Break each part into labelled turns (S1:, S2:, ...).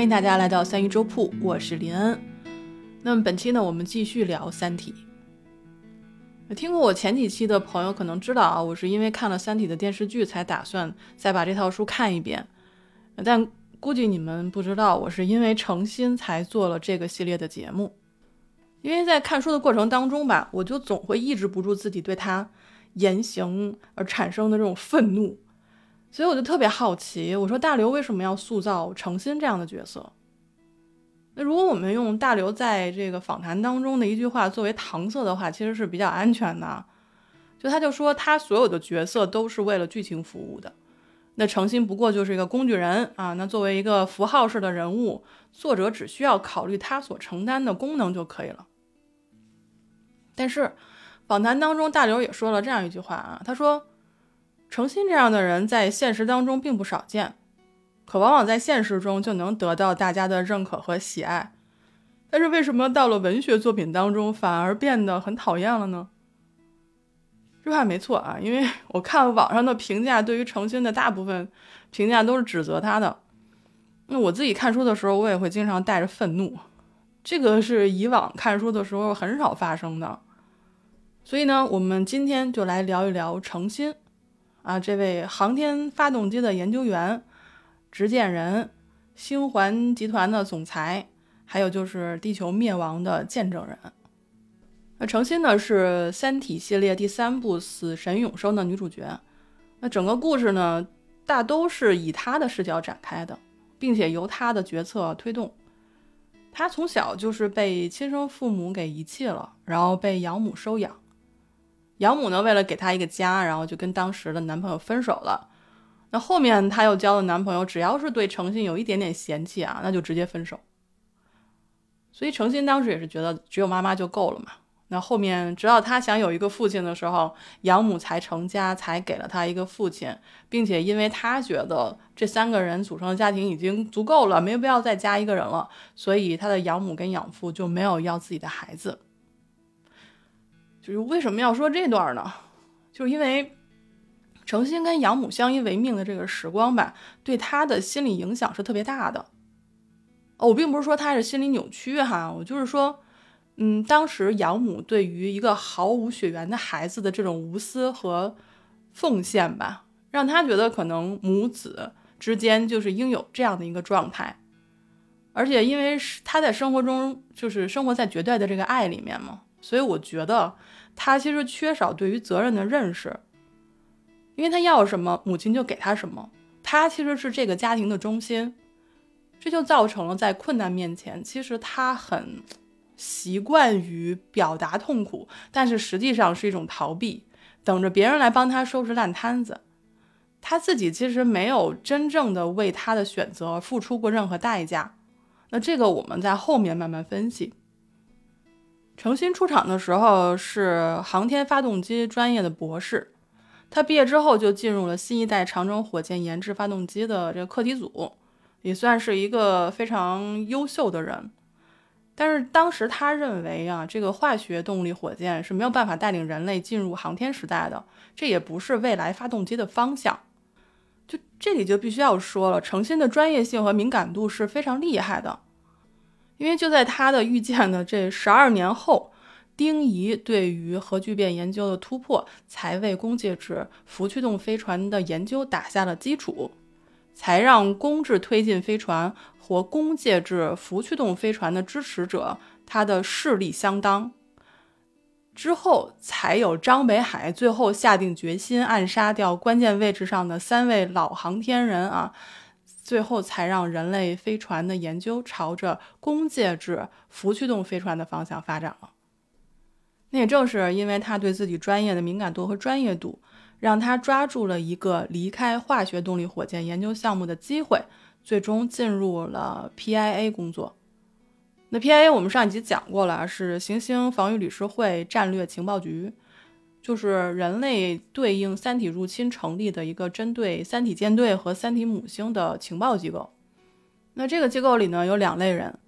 S1: 欢迎大家来到三一粥铺，我是林恩。那么本期呢，我们继续聊《三体》。听过我前几期的朋友可能知道啊，我是因为看了《三体》的电视剧，才打算再把这套书看一遍。但估计你们不知道，我是因为诚心才做了这个系列的节目。因为在看书的过程当中吧，我就总会抑制不住自己对他言行而产生的这种愤怒。所以我就特别好奇，我说大刘为什么要塑造程心这样的角色？那如果我们用大刘在这个访谈当中的一句话作为搪塞的话，其实是比较安全的。就他就说他所有的角色都是为了剧情服务的，那程心不过就是一个工具人啊。那作为一个符号式的人物，作者只需要考虑他所承担的功能就可以了。但是访谈当中，大刘也说了这样一句话啊，他说。诚心这样的人在现实当中并不少见，可往往在现实中就能得到大家的认可和喜爱。但是为什么到了文学作品当中反而变得很讨厌了呢？这话没错啊，因为我看网上的评价，对于诚心的大部分评价都是指责他的。那我自己看书的时候，我也会经常带着愤怒，这个是以往看书的时候很少发生的。所以呢，我们今天就来聊一聊诚心。啊，这位航天发动机的研究员、执剑人、星环集团的总裁，还有就是地球灭亡的见证人。那程心呢是《三体》系列第三部《死神永生》的女主角。那整个故事呢，大都是以她的视角展开的，并且由她的决策推动。她从小就是被亲生父母给遗弃了，然后被养母收养。养母呢，为了给她一个家，然后就跟当时的男朋友分手了。那后面她又交的男朋友，只要是对诚信有一点点嫌弃啊，那就直接分手。所以诚心当时也是觉得只有妈妈就够了嘛。那后面直到他想有一个父亲的时候，养母才成家，才给了他一个父亲，并且因为他觉得这三个人组成的家庭已经足够了，没有必要再加一个人了，所以他的养母跟养父就没有要自己的孩子。就是为什么要说这段呢？就是因为诚心跟养母相依为命的这个时光吧，对他的心理影响是特别大的。哦，我并不是说他是心理扭曲哈，我就是说，嗯，当时养母对于一个毫无血缘的孩子的这种无私和奉献吧，让他觉得可能母子之间就是应有这样的一个状态。而且因为是他在生活中就是生活在绝对的这个爱里面嘛。所以我觉得他其实缺少对于责任的认识，因为他要什么，母亲就给他什么，他其实是这个家庭的中心，这就造成了在困难面前，其实他很习惯于表达痛苦，但是实际上是一种逃避，等着别人来帮他收拾烂摊子，他自己其实没有真正的为他的选择付出过任何代价，那这个我们在后面慢慢分析。程心出场的时候是航天发动机专业的博士，他毕业之后就进入了新一代长征火箭研制发动机的这个课题组，也算是一个非常优秀的人。但是当时他认为啊，这个化学动力火箭是没有办法带领人类进入航天时代的，这也不是未来发动机的方向。就这里就必须要说了，程心的专业性和敏感度是非常厉害的。因为就在他的预见的这十二年后，丁仪对于核聚变研究的突破，才为工介质氟驱动飞船的研究打下了基础，才让工质推进飞船和工介质氟驱动飞船的支持者他的势力相当。之后才有张北海最后下定决心暗杀掉关键位置上的三位老航天人啊。最后才让人类飞船的研究朝着工介质氟驱动飞船的方向发展了。那也正是因为他对自己专业的敏感度和专业度，让他抓住了一个离开化学动力火箭研究项目的机会，最终进入了 PIA 工作。那 PIA 我们上一集讲过了，是行星防御理事会战略情报局。就是人类对应三体入侵成立的一个针对三体舰队和三体母星的情报机构。那这个机构里呢有两类人，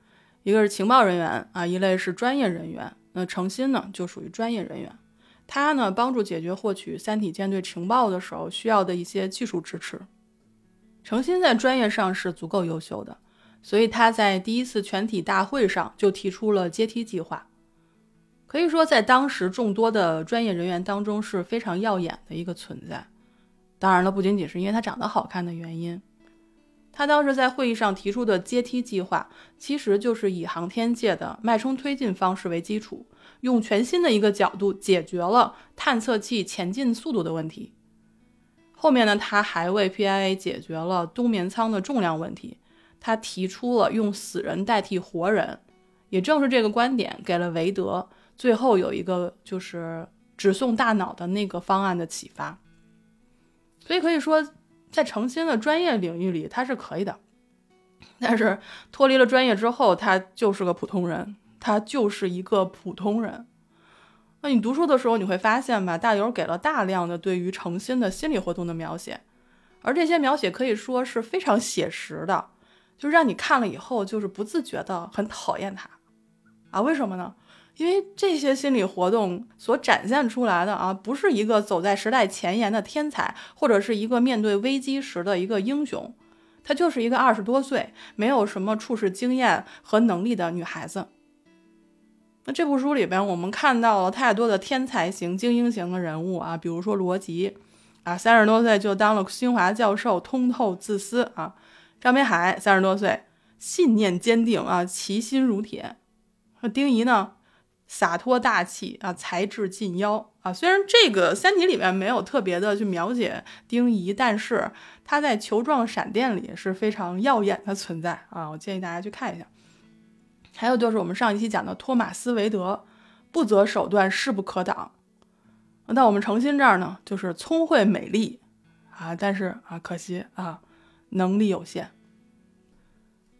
S1: 一个是情报人员啊，一类是专业人员。那程心呢就属于专业人员，他呢帮助解决获取三体舰队情报的时候需要的一些技术支持。程心在专业上是足够优秀的，所以他在第一次全体大会上就提出了阶梯计划。可以说，在当时众多的专业人员当中是非常耀眼的一个存在。当然了，不仅仅是因为他长得好看的原因。他当时在会议上提出的阶梯计划，其实就是以航天界的脉冲推进方式为基础，用全新的一个角度解决了探测器前进速度的问题。后面呢，他还为 PIA 解决了冬眠舱的重量问题。他提出了用死人代替活人，也正是这个观点给了韦德最后有一个就是只送大脑的那个方案的启发。所以可以说。在诚心的专业领域里，他是可以的，但是脱离了专业之后，他就是个普通人，他就是一个普通人。那你读书的时候，你会发现吧，大刘给了大量的对于诚心的心理活动的描写，而这些描写可以说是非常写实的，就让你看了以后就是不自觉的很讨厌他啊？为什么呢？因为这些心理活动所展现出来的啊，不是一个走在时代前沿的天才，或者是一个面对危机时的一个英雄，她就是一个二十多岁、没有什么处事经验和能力的女孩子。那这部书里边，我们看到了太多的天才型、精英型的人物啊，比如说罗辑，啊，三十多岁就当了清华教授，通透自私啊；张北海三十多岁，信念坚定啊，其心如铁；那丁仪呢？洒脱大气啊，才智近妖啊。虽然这个《三体》里面没有特别的去描写丁仪，但是他在《球状闪电》里是非常耀眼的存在啊。我建议大家去看一下。还有就是我们上一期讲的托马斯·韦德，不择手段，势不可挡。那我们诚心这儿呢，就是聪慧美丽啊，但是啊，可惜啊，能力有限。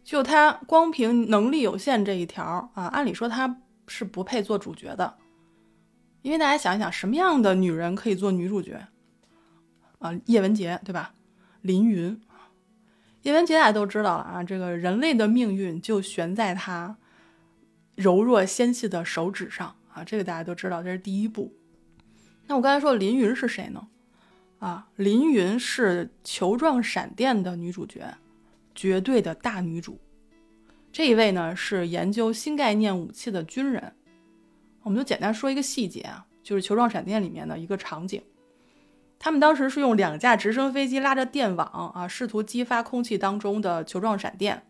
S1: 就他光凭能力有限这一条啊，按理说他。是不配做主角的，因为大家想一想，什么样的女人可以做女主角啊？叶文洁对吧？林云，叶文洁大家都知道了啊，这个人类的命运就悬在她柔弱纤细的手指上啊，这个大家都知道，这是第一步。那我刚才说林云是谁呢？啊，林云是球状闪电的女主角，绝对的大女主。这一位呢是研究新概念武器的军人，我们就简单说一个细节啊，就是球状闪电里面的一个场景，他们当时是用两架直升飞机拉着电网啊，试图激发空气当中的球状闪电。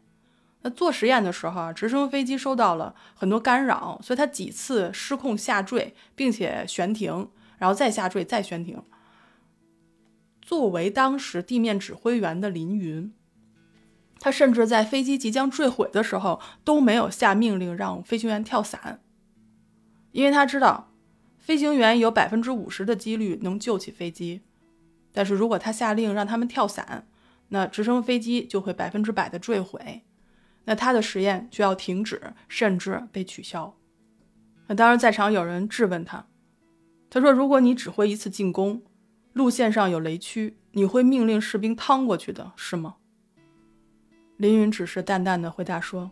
S1: 那做实验的时候啊，直升飞机受到了很多干扰，所以它几次失控下坠，并且悬停，然后再下坠，再悬停。作为当时地面指挥员的林云。他甚至在飞机即将坠毁的时候都没有下命令让飞行员跳伞，因为他知道飞行员有百分之五十的几率能救起飞机，但是如果他下令让他们跳伞，那直升飞机就会百分之百的坠毁，那他的实验就要停止，甚至被取消。那当然，在场有人质问他，他说：“如果你指挥一次进攻，路线上有雷区，你会命令士兵趟过去的是吗？”林云只是淡淡的回答说：“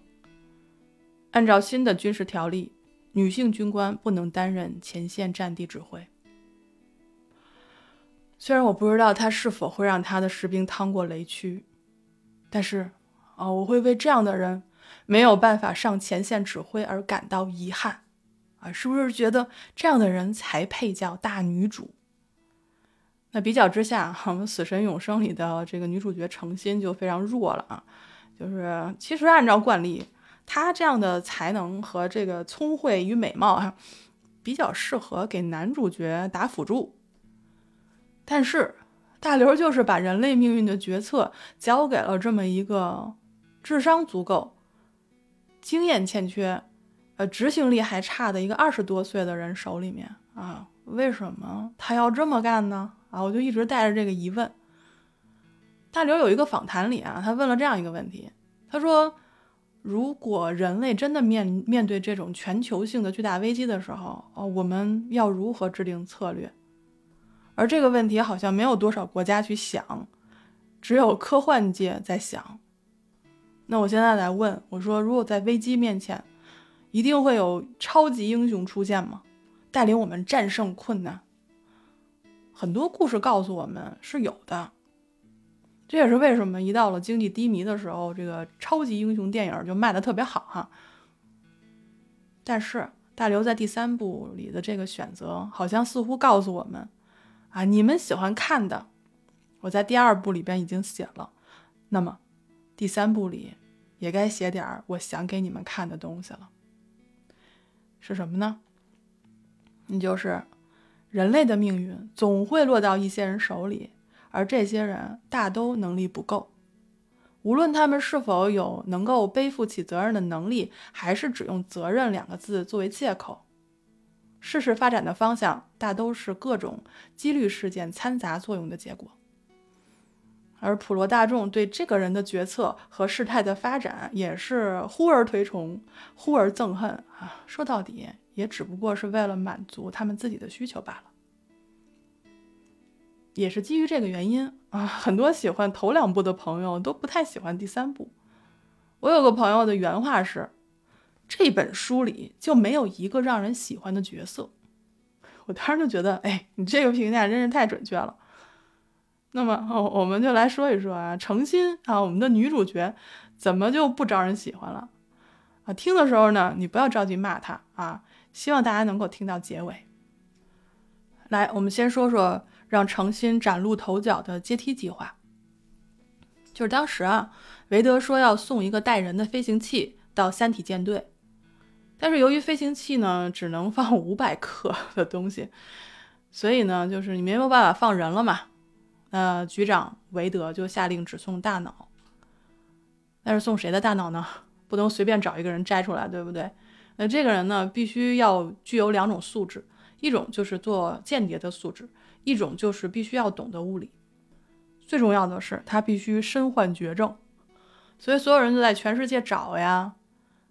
S1: 按照新的军事条例，女性军官不能担任前线战地指挥。虽然我不知道他是否会让他的士兵趟过雷区，但是，啊，我会为这样的人没有办法上前线指挥而感到遗憾。啊，是不是觉得这样的人才配叫大女主？那比较之下，我们《死神永生》里的这个女主角程心就非常弱了啊。”就是，其实按照惯例，他这样的才能和这个聪慧与美貌啊，比较适合给男主角打辅助。但是大刘就是把人类命运的决策交给了这么一个智商足够、经验欠缺、呃执行力还差的一个二十多岁的人手里面啊？为什么他要这么干呢？啊，我就一直带着这个疑问。大刘有一个访谈里啊，他问了这样一个问题，他说：“如果人类真的面面对这种全球性的巨大危机的时候，哦，我们要如何制定策略？”而这个问题好像没有多少国家去想，只有科幻界在想。那我现在来问，我说：如果在危机面前，一定会有超级英雄出现吗？带领我们战胜困难？很多故事告诉我们是有的。这也是为什么一到了经济低迷的时候，这个超级英雄电影就卖的特别好哈。但是大刘在第三部里的这个选择，好像似乎告诉我们，啊，你们喜欢看的，我在第二部里边已经写了，那么第三部里也该写点我想给你们看的东西了。是什么呢？那就是人类的命运总会落到一些人手里。而这些人大都能力不够，无论他们是否有能够背负起责任的能力，还是只用“责任”两个字作为借口，事实发展的方向大都是各种几率事件掺杂作用的结果。而普罗大众对这个人的决策和事态的发展，也是忽而推崇，忽而憎恨啊！说到底，也只不过是为了满足他们自己的需求罢了。也是基于这个原因啊，很多喜欢头两部的朋友都不太喜欢第三部。我有个朋友的原话是：“这本书里就没有一个让人喜欢的角色。”我当时就觉得，哎，你这个评价真是太准确了。那么，我们就来说一说啊，诚心啊，我们的女主角怎么就不招人喜欢了啊？听的时候呢，你不要着急骂她啊，希望大家能够听到结尾。来，我们先说说。让诚心崭露头角的阶梯计划，就是当时啊，韦德说要送一个带人的飞行器到三体舰队，但是由于飞行器呢只能放五百克的东西，所以呢就是你没有办法放人了嘛。那局长韦德就下令只送大脑，但是送谁的大脑呢？不能随便找一个人摘出来，对不对？那这个人呢必须要具有两种素质，一种就是做间谍的素质。一种就是必须要懂得物理，最重要的是他必须身患绝症，所以所有人都在全世界找呀。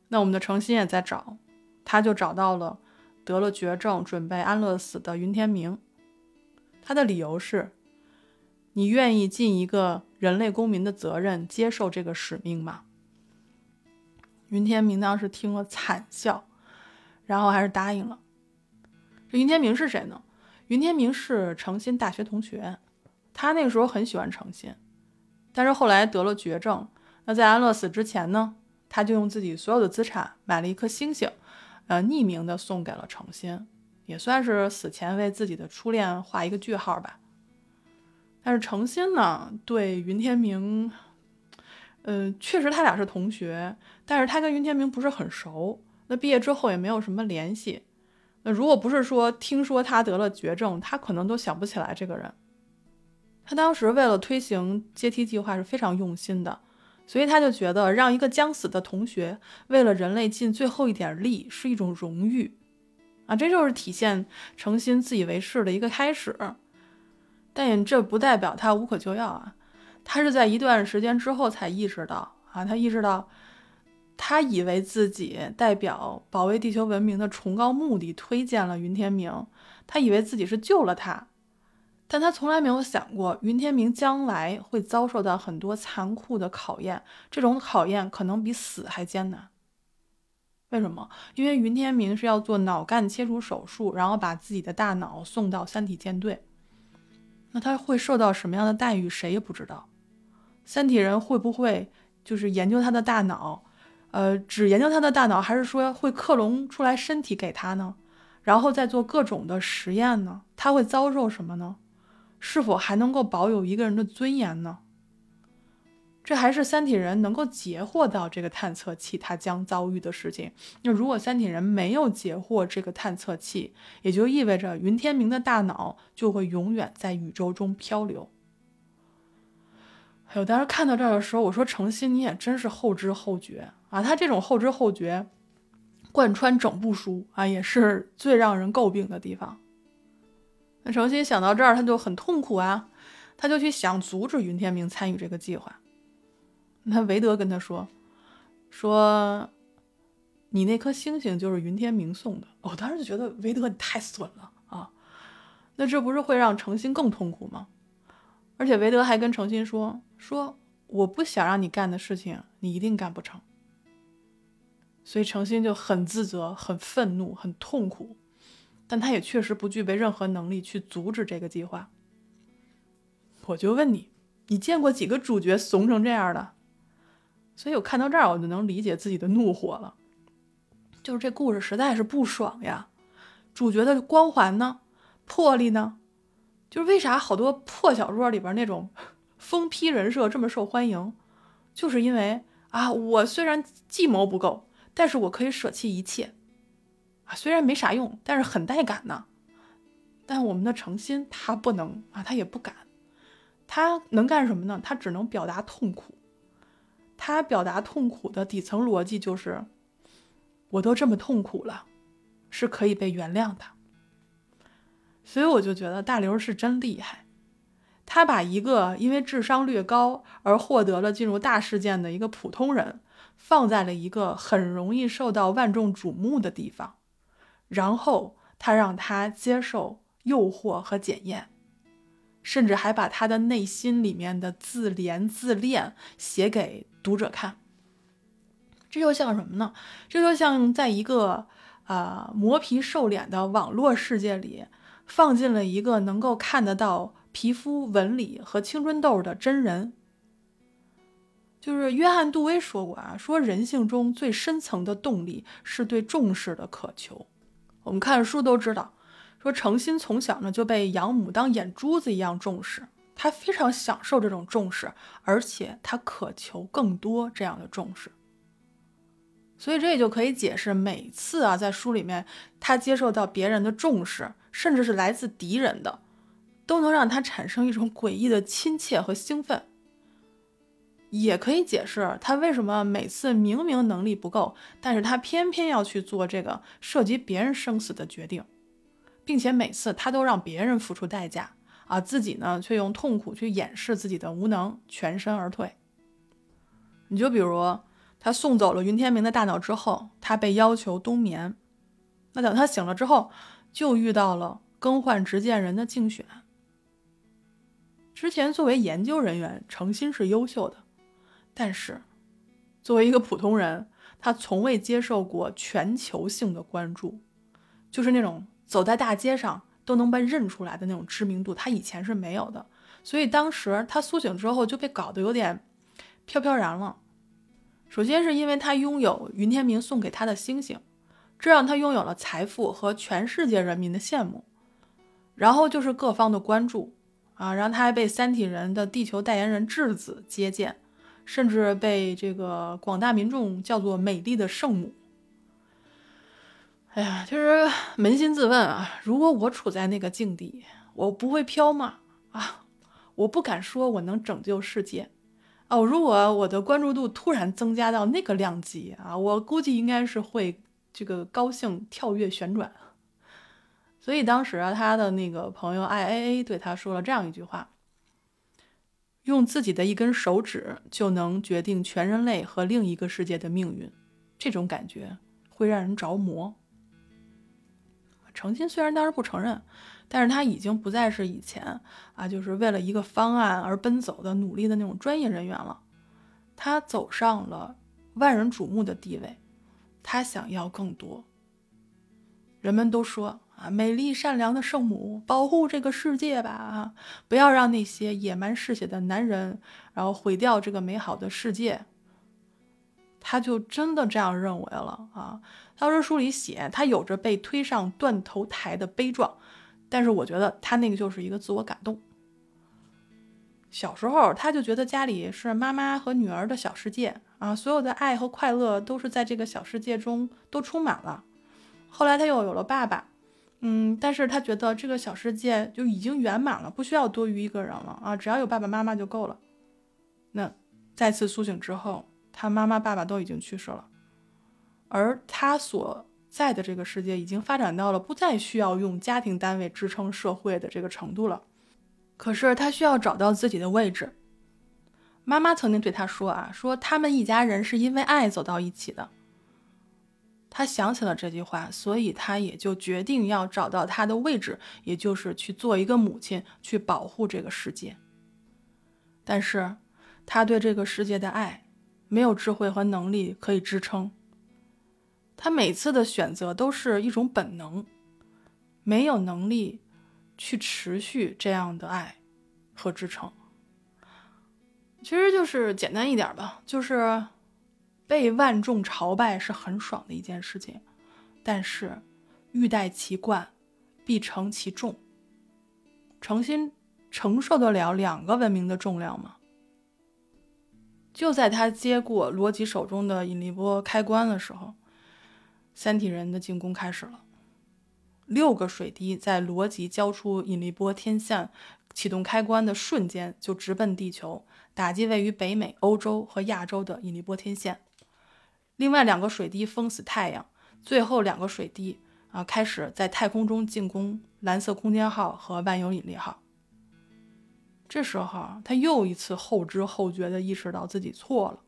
S1: 那我们的程心也在找，他就找到了得了绝症、准备安乐死的云天明。他的理由是：你愿意尽一个人类公民的责任，接受这个使命吗？云天明当时听了惨笑，然后还是答应了。这云天明是谁呢？云天明是诚心大学同学，他那个时候很喜欢诚心，但是后来得了绝症。那在安乐死之前呢，他就用自己所有的资产买了一颗星星，呃，匿名的送给了程心，也算是死前为自己的初恋画一个句号吧。但是程心呢，对云天明，呃，确实他俩是同学，但是他跟云天明不是很熟，那毕业之后也没有什么联系。那如果不是说听说他得了绝症，他可能都想不起来这个人。他当时为了推行阶梯计划是非常用心的，所以他就觉得让一个将死的同学为了人类尽最后一点力是一种荣誉啊，这就是体现诚心自以为是的一个开始。但也这不代表他无可救药啊，他是在一段时间之后才意识到啊，他意识到。他以为自己代表保卫地球文明的崇高目的推荐了云天明，他以为自己是救了他，但他从来没有想过云天明将来会遭受到很多残酷的考验，这种考验可能比死还艰难。为什么？因为云天明是要做脑干切除手术，然后把自己的大脑送到三体舰队，那他会受到什么样的待遇，谁也不知道。三体人会不会就是研究他的大脑？呃，只研究他的大脑，还是说会克隆出来身体给他呢？然后再做各种的实验呢？他会遭受什么呢？是否还能够保有一个人的尊严呢？这还是三体人能够截获到这个探测器他将遭遇的事情。那如果三体人没有截获这个探测器，也就意味着云天明的大脑就会永远在宇宙中漂流。哎呦，当时看到这儿的时候，我说程心你也真是后知后觉。啊，他这种后知后觉，贯穿整部书啊，也是最让人诟病的地方。那诚心想到这儿，他就很痛苦啊，他就去想阻止云天明参与这个计划。那韦德跟他说：“说你那颗星星就是云天明送的。”我当时就觉得韦德你太损了啊！那这不是会让诚心更痛苦吗？而且韦德还跟诚心说：“说我不想让你干的事情，你一定干不成。”所以程心就很自责、很愤怒、很痛苦，但他也确实不具备任何能力去阻止这个计划。我就问你，你见过几个主角怂成这样的？所以我看到这儿，我就能理解自己的怒火了。就是这故事实在是不爽呀！主角的光环呢，魄力呢，就是为啥好多破小说里边那种疯批人设这么受欢迎？就是因为啊，我虽然计谋不够，但是我可以舍弃一切啊，虽然没啥用，但是很带感呢。但我们的诚心他不能啊，他也不敢，他能干什么呢？他只能表达痛苦。他表达痛苦的底层逻辑就是。我都这么痛苦了，是可以被原谅的。所以我就觉得大刘是真厉害，他把一个因为智商略高而获得了进入大事件的一个普通人，放在了一个很容易受到万众瞩目的地方，然后他让他接受诱惑和检验，甚至还把他的内心里面的自怜自恋写给读者看。这就像什么呢？这就像在一个啊磨皮瘦脸的网络世界里，放进了一个能够看得到皮肤纹理和青春痘的真人。就是约翰·杜威说过啊，说人性中最深层的动力是对重视的渴求。我们看书都知道，说程心从小呢就被养母当眼珠子一样重视，他非常享受这种重视，而且他渴求更多这样的重视。所以这也就可以解释，每次啊，在书里面他接受到别人的重视，甚至是来自敌人的，都能让他产生一种诡异的亲切和兴奋。也可以解释他为什么每次明明能力不够，但是他偏偏要去做这个涉及别人生死的决定，并且每次他都让别人付出代价啊，自己呢却用痛苦去掩饰自己的无能，全身而退。你就比如。他送走了云天明的大脑之后，他被要求冬眠。那等他醒了之后，就遇到了更换执剑人的竞选。之前作为研究人员，诚心是优秀的，但是作为一个普通人，他从未接受过全球性的关注，就是那种走在大街上都能被认出来的那种知名度，他以前是没有的。所以当时他苏醒之后就被搞得有点飘飘然了。首先是因为他拥有云天明送给他的星星，这让他拥有了财富和全世界人民的羡慕。然后就是各方的关注，啊，然后他还被三体人的地球代言人质子接见，甚至被这个广大民众叫做美丽的圣母。哎呀，其实扪心自问啊，如果我处在那个境地，我不会飘吗？啊，我不敢说我能拯救世界。哦，如果我的关注度突然增加到那个量级啊，我估计应该是会这个高兴跳跃旋转。所以当时啊，他的那个朋友 I A A 对他说了这样一句话：用自己的一根手指就能决定全人类和另一个世界的命运，这种感觉会让人着魔。诚心虽然当时不承认。但是他已经不再是以前啊，就是为了一个方案而奔走的努力的那种专业人员了。他走上了万人瞩目的地位，他想要更多。人们都说啊，美丽善良的圣母，保护这个世界吧啊，不要让那些野蛮嗜血的男人，然后毁掉这个美好的世界。他就真的这样认为了啊。他说书里写，他有着被推上断头台的悲壮。但是我觉得他那个就是一个自我感动。小时候他就觉得家里是妈妈和女儿的小世界啊，所有的爱和快乐都是在这个小世界中都充满了。后来他又有了爸爸，嗯，但是他觉得这个小世界就已经圆满了，不需要多余一个人了啊，只要有爸爸妈妈就够了。那再次苏醒之后，他妈妈爸爸都已经去世了，而他所。在的这个世界已经发展到了不再需要用家庭单位支撑社会的这个程度了，可是他需要找到自己的位置。妈妈曾经对他说：“啊，说他们一家人是因为爱走到一起的。”他想起了这句话，所以他也就决定要找到他的位置，也就是去做一个母亲，去保护这个世界。但是，他对这个世界的爱没有智慧和能力可以支撑。他每次的选择都是一种本能，没有能力去持续这样的爱和支撑。其实就是简单一点吧，就是被万众朝拜是很爽的一件事情，但是欲戴其冠，必承其重。诚心承受得了两个文明的重量吗？就在他接过罗辑手中的引力波开关的时候，三体人的进攻开始了。六个水滴在罗辑交出引力波天线启动开关的瞬间就直奔地球，打击位于北美、欧洲和亚洲的引力波天线。另外两个水滴封死太阳，最后两个水滴啊开始在太空中进攻蓝色空间号和万有引力号。这时候，他又一次后知后觉地意识到自己错了，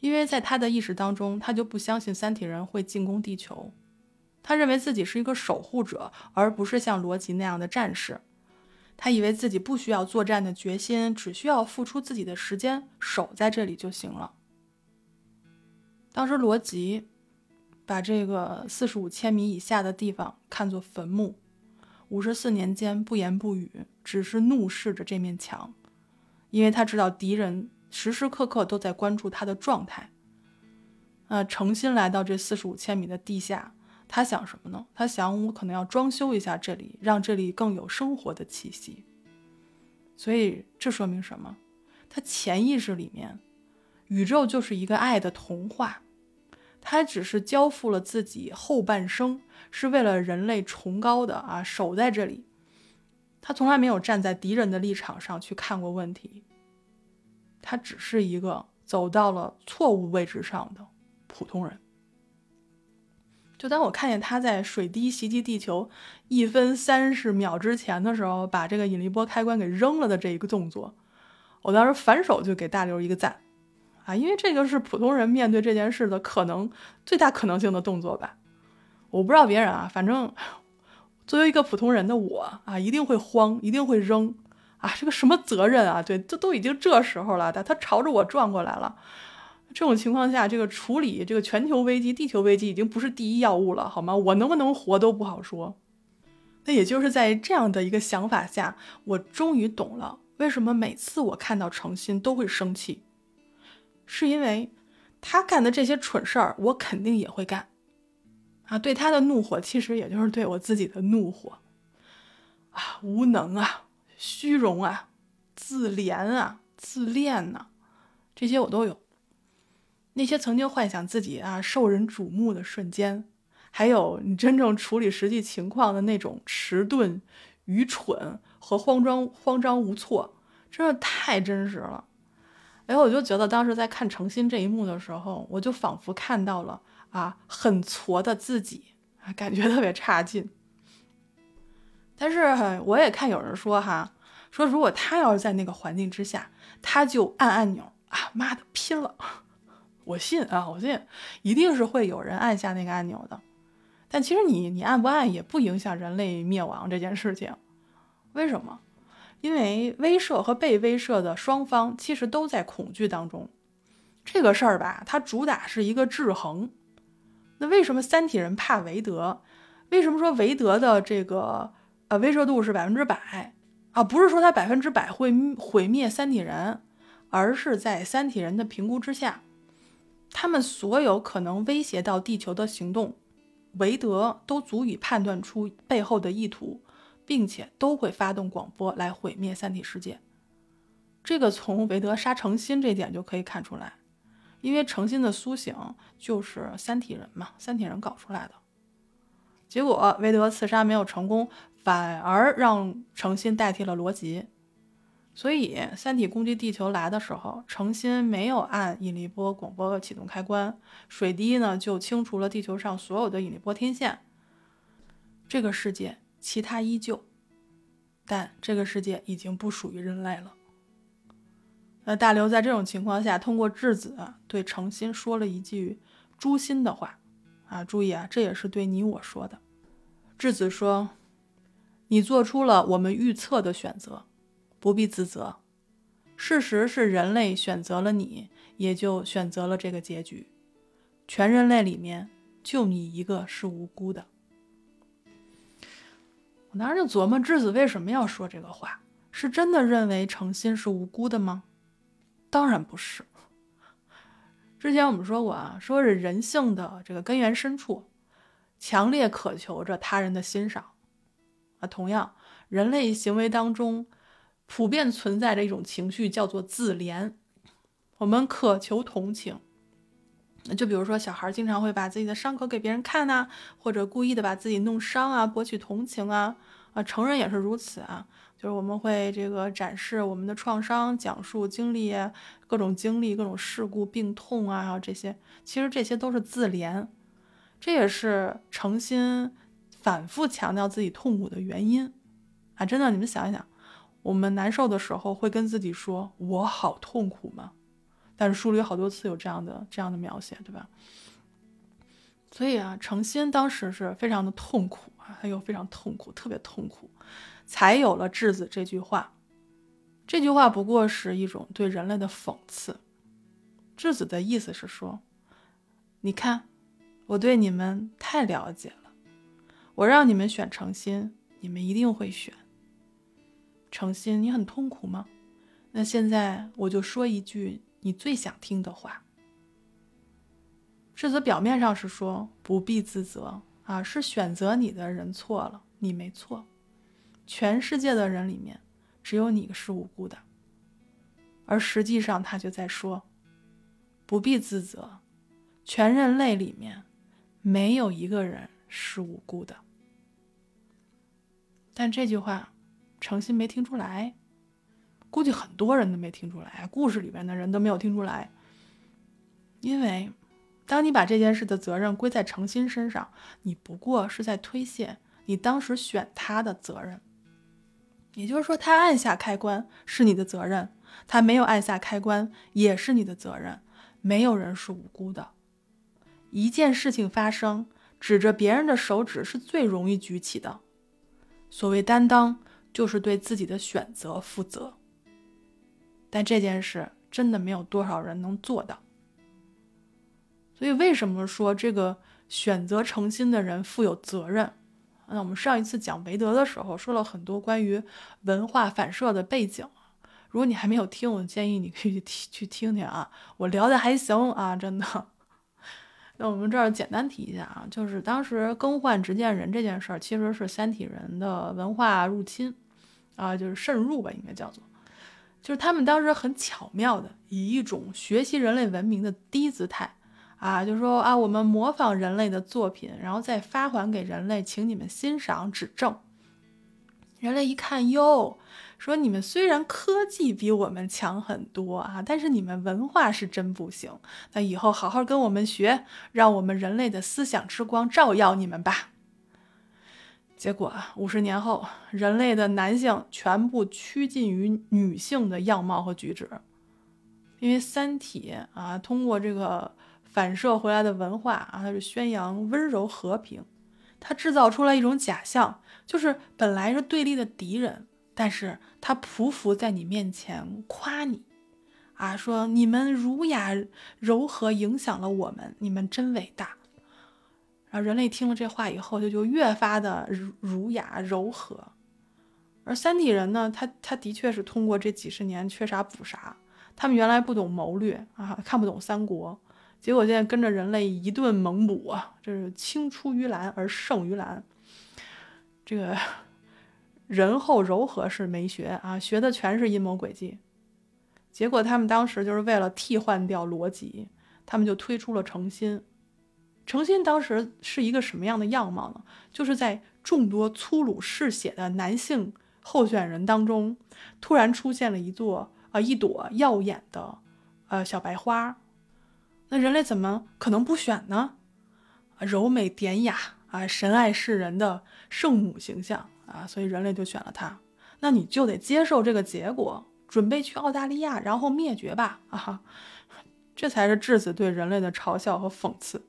S1: 因为在他的意识当中，他就不相信三体人会进攻地球。他认为自己是一个守护者，而不是像罗辑那样的战士。他以为自己不需要作战的决心，只需要付出自己的时间守在这里就行了。当时，罗辑把这个四十五千米以下的地方看作坟墓。五十四年间不言不语，只是怒视着这面墙，因为他知道敌人时时刻刻都在关注他的状态。啊，诚心来到这四十五千米的地下，他想什么呢？他想，我可能要装修一下这里，让这里更有生活的气息。所以这说明什么？他潜意识里面，宇宙就是一个爱的童话。他只是交付了自己后半生，是为了人类崇高的啊，守在这里。他从来没有站在敌人的立场上去看过问题。他只是一个走到了错误位置上的普通人。就当我看见他在水滴袭击地球一分三十秒之前的时候，把这个引力波开关给扔了的这一个动作，我当时反手就给大刘一个赞。啊，因为这个是普通人面对这件事的可能最大可能性的动作吧。我不知道别人啊，反正作为一个普通人的我啊，一定会慌，一定会扔啊。这个什么责任啊？对，这都已经这时候了，他他朝着我撞过来了。这种情况下，这个处理这个全球危机、地球危机已经不是第一要务了，好吗？我能不能活都不好说。那也就是在这样的一个想法下，我终于懂了为什么每次我看到诚心都会生气。是因为他干的这些蠢事儿，我肯定也会干，啊，对他的怒火其实也就是对我自己的怒火，啊，无能啊，虚荣啊，自怜啊，自恋呐，这些我都有。那些曾经幻想自己啊受人瞩目的瞬间，还有你真正处理实际情况的那种迟钝、愚蠢和慌张、慌张无措，真的太真实了。哎，我就觉得当时在看诚心这一幕的时候，我就仿佛看到了啊，很挫的自己啊，感觉特别差劲。但是我也看有人说哈，说如果他要是在那个环境之下，他就按按钮啊，妈的拼了！我信啊，我信，一定是会有人按下那个按钮的。但其实你你按不按也不影响人类灭亡这件事情，为什么？因为威慑和被威慑的双方其实都在恐惧当中，这个事儿吧，它主打是一个制衡。那为什么三体人怕韦德？为什么说韦德的这个呃威慑度是百分之百啊？不是说他百分之百会毁灭三体人，而是在三体人的评估之下，他们所有可能威胁到地球的行动，韦德都足以判断出背后的意图。并且都会发动广播来毁灭三体世界，这个从韦德杀诚心这点就可以看出来，因为诚心的苏醒就是三体人嘛，三体人搞出来的。结果韦德刺杀没有成功，反而让诚心代替了罗辑，所以三体攻击地球来的时候，诚心没有按引力波广播启动开关，水滴呢就清除了地球上所有的引力波天线，这个世界。其他依旧，但这个世界已经不属于人类了。那大刘在这种情况下，通过质子对诚心说了一句诛心的话啊！注意啊，这也是对你我说的。质子说：“你做出了我们预测的选择，不必自责。事实是人类选择了你，也就选择了这个结局。全人类里面，就你一个是无辜的。”我当时就琢磨，质子为什么要说这个话？是真的认为诚心是无辜的吗？当然不是。之前我们说过啊，说是人性的这个根源深处，强烈渴求着他人的欣赏啊。同样，人类行为当中普遍存在着一种情绪，叫做自怜。我们渴求同情。就比如说，小孩经常会把自己的伤口给别人看呐，或者故意的把自己弄伤啊，博取同情啊。啊，成人也是如此啊，就是我们会这个展示我们的创伤，讲述经历各种经历、各种事故、病痛啊，还有这些，其实这些都是自怜，这也是诚心反复强调自己痛苦的原因啊。真的，你们想一想，我们难受的时候会跟自己说“我好痛苦吗？”但是书里有好多次有这样的这样的描写，对吧？所以啊，诚心当时是非常的痛苦啊，他又非常痛苦，特别痛苦，才有了质子这句话。这句话不过是一种对人类的讽刺。质子的意思是说，你看，我对你们太了解了，我让你们选诚心，你们一定会选诚心。你很痛苦吗？那现在我就说一句。你最想听的话，质子表面上是说不必自责啊，是选择你的人错了，你没错，全世界的人里面只有你是无辜的，而实际上他就在说不必自责，全人类里面没有一个人是无辜的。但这句话，诚心没听出来。估计很多人都没听出来，故事里边的人都没有听出来，因为当你把这件事的责任归在诚心身上，你不过是在推卸你当时选他的责任。也就是说，他按下开关是你的责任，他没有按下开关也是你的责任。没有人是无辜的。一件事情发生，指着别人的手指是最容易举起的。所谓担当，就是对自己的选择负责。但这件事真的没有多少人能做到，所以为什么说这个选择诚心的人负有责任？那我们上一次讲韦德的时候说了很多关于文化反射的背景，如果你还没有听，我建议你可以去听去听听啊，我聊的还行啊，真的。那我们这儿简单提一下啊，就是当时更换执剑人这件事儿，其实是三体人的文化入侵啊，就是渗入吧，应该叫做。就是他们当时很巧妙的以一种学习人类文明的低姿态，啊，就说啊，我们模仿人类的作品，然后再发还给人类，请你们欣赏指正。人类一看哟，说你们虽然科技比我们强很多啊，但是你们文化是真不行。那以后好好跟我们学，让我们人类的思想之光照耀你们吧。结果五十年后，人类的男性全部趋近于女性的样貌和举止，因为《三体》啊，通过这个反射回来的文化啊，它是宣扬温柔和平，它制造出来一种假象，就是本来是对立的敌人，但是他匍匐在你面前夸你，啊，说你们儒雅柔和影响了我们，你们真伟大。然后人类听了这话以后，就就越发的儒儒雅柔和，而三体人呢，他他的确是通过这几十年缺啥补啥，他们原来不懂谋略啊，看不懂三国，结果现在跟着人类一顿猛补啊，这是青出于蓝而胜于蓝。这个仁厚柔和是没学啊，学的全是阴谋诡计。结果他们当时就是为了替换掉逻辑，他们就推出了诚心。诚心当时是一个什么样的样貌呢？就是在众多粗鲁嗜血的男性候选人当中，突然出现了一座啊一朵耀眼的呃小白花。那人类怎么可能不选呢？柔美典雅啊，神爱世人的圣母形象啊，所以人类就选了他。那你就得接受这个结果，准备去澳大利亚，然后灭绝吧啊！这才是质子对人类的嘲笑和讽刺。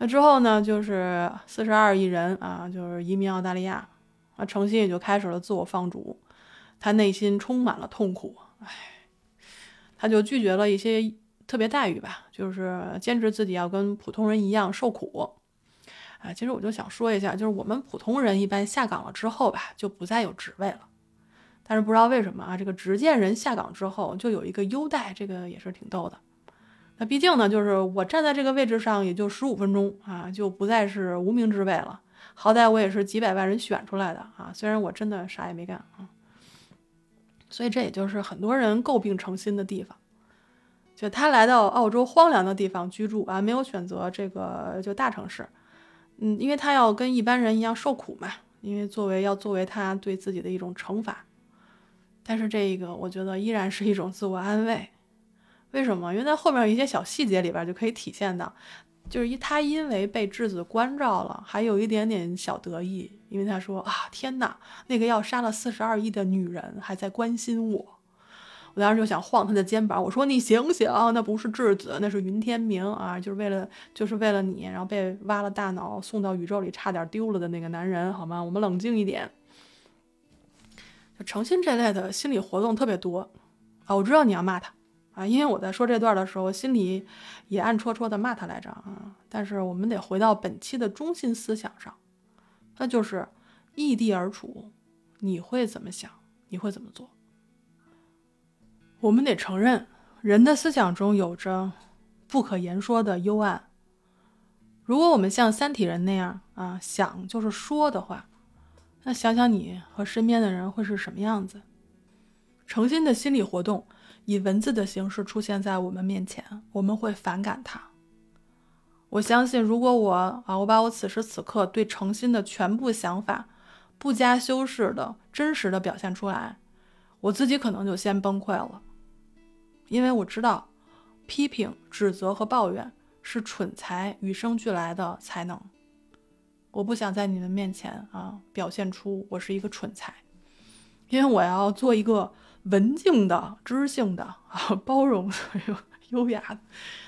S1: 那之后呢，就是四十二亿人啊，就是移民澳大利亚，啊，诚心也就开始了自我放逐，他内心充满了痛苦，唉，他就拒绝了一些特别待遇吧，就是坚持自己要跟普通人一样受苦，啊，其实我就想说一下，就是我们普通人一般下岗了之后吧，就不再有职位了，但是不知道为什么啊，这个执剑人下岗之后就有一个优待，这个也是挺逗的。那毕竟呢，就是我站在这个位置上也就十五分钟啊，就不再是无名之辈了。好歹我也是几百万人选出来的啊，虽然我真的啥也没干啊。所以这也就是很多人诟病程心的地方，就他来到澳洲荒凉的地方居住啊，没有选择这个就大城市，嗯，因为他要跟一般人一样受苦嘛，因为作为要作为他对自己的一种惩罚。但是这个我觉得依然是一种自我安慰。为什么？因为在后面一些小细节里边就可以体现到，就是一他因为被质子关照了，还有一点点小得意，因为他说啊，天哪，那个要杀了四十二亿的女人还在关心我。我当时就想晃他的肩膀，我说你醒醒，那不是质子，那是云天明啊，就是为了就是为了你，然后被挖了大脑送到宇宙里，差点丢了的那个男人，好吗？我们冷静一点。就诚心这类的心理活动特别多啊，我知道你要骂他。啊，因为我在说这段的时候，心里也暗戳戳的骂他来着啊。但是我们得回到本期的中心思想上，那就是异地而处，你会怎么想？你会怎么做？我们得承认，人的思想中有着不可言说的幽暗。如果我们像三体人那样啊，想就是说的话，那想想你和身边的人会是什么样子？诚心的心理活动。以文字的形式出现在我们面前，我们会反感它。我相信，如果我啊，我把我此时此刻对诚心的全部想法，不加修饰的真实的表现出来，我自己可能就先崩溃了，因为我知道，批评、指责和抱怨是蠢材与生俱来的才能。我不想在你们面前啊表现出我是一个蠢材，因为我要做一个。文静的、知性的 啊，包容、优优雅